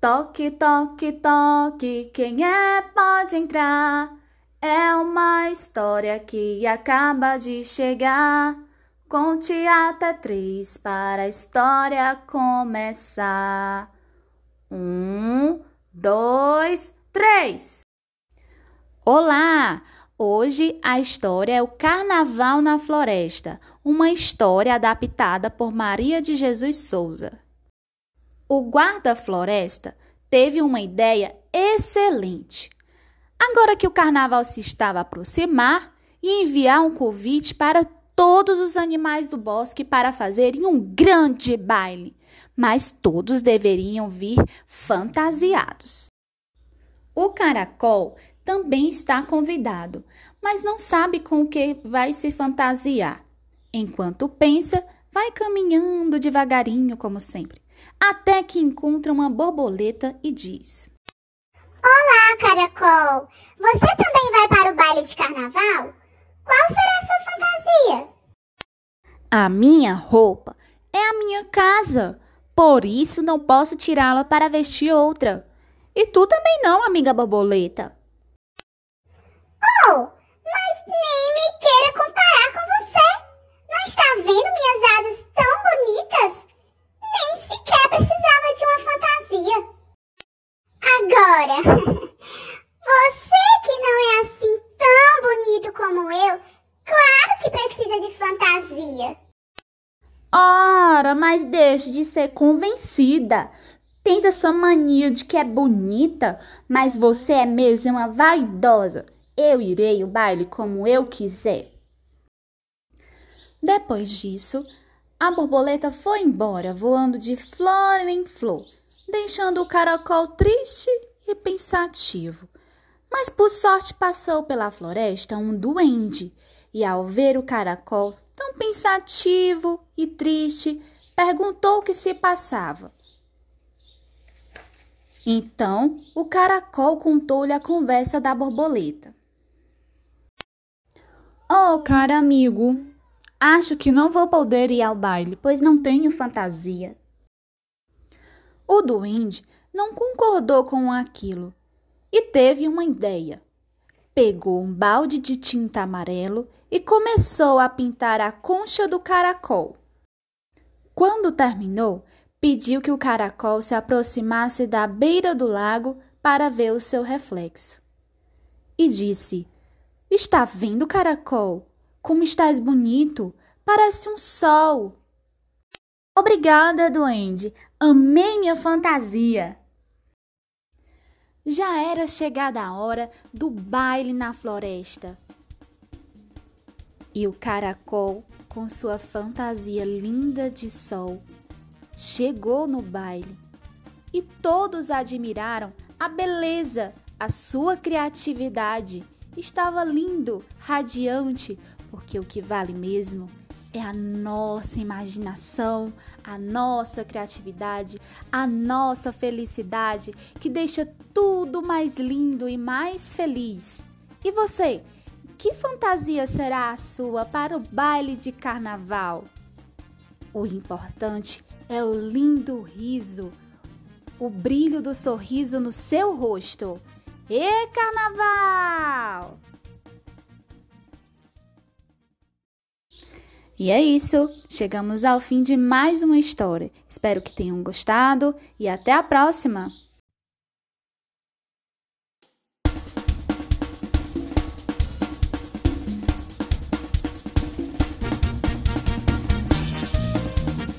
Toque, toque, toque, quem é pode entrar. É uma história que acaba de chegar. Conte até três para a história começar. Um, dois, três. Olá! Hoje a história é o Carnaval na Floresta, uma história adaptada por Maria de Jesus Souza. O guarda-floresta teve uma ideia excelente. Agora que o carnaval se estava a aproximar, e enviar um convite para todos os animais do bosque para fazerem um grande baile, mas todos deveriam vir fantasiados. O caracol também está convidado, mas não sabe com o que vai se fantasiar. Enquanto pensa, vai caminhando devagarinho, como sempre, até que encontra uma borboleta e diz: Olá, caracol! Você também vai para o baile de carnaval? Qual será a sua fantasia? A minha roupa é a minha casa, por isso não posso tirá-la para vestir outra. E tu também não, amiga borboleta. Oh, mas nem me queira comparar com você. Não está vendo minhas asas tão bonitas? Nem sequer precisava de uma fantasia. Agora, você que não é assim tão bonito como eu, claro que precisa de fantasia. Ora, mas deixe de ser convencida. Tens essa mania de que é bonita, mas você é mesmo uma vaidosa. Eu irei o baile como eu quiser. Depois disso, a borboleta foi embora, voando de flor em flor, deixando o caracol triste e pensativo. Mas por sorte passou pela floresta um duende, e ao ver o caracol tão pensativo e triste, perguntou o que se passava. Então o caracol contou-lhe a conversa da borboleta. Oh, cara amigo, acho que não vou poder ir ao baile, pois não tenho fantasia. O duende não concordou com aquilo e teve uma ideia. Pegou um balde de tinta amarelo e começou a pintar a concha do caracol. Quando terminou, pediu que o caracol se aproximasse da beira do lago para ver o seu reflexo. E disse: Está vendo, caracol? Como estás bonito! Parece um sol. Obrigada, duende. Amei minha fantasia. Já era chegada a hora do baile na floresta. E o caracol, com sua fantasia linda de sol, chegou no baile. E todos admiraram a beleza, a sua criatividade estava lindo, radiante, porque o que vale mesmo é a nossa imaginação, a nossa criatividade, a nossa felicidade que deixa tudo mais lindo e mais feliz. E você, que fantasia será a sua para o baile de carnaval? O importante é o lindo riso, o brilho do sorriso no seu rosto. E carnaval! E é isso, chegamos ao fim de mais uma história. Espero que tenham gostado e até a próxima!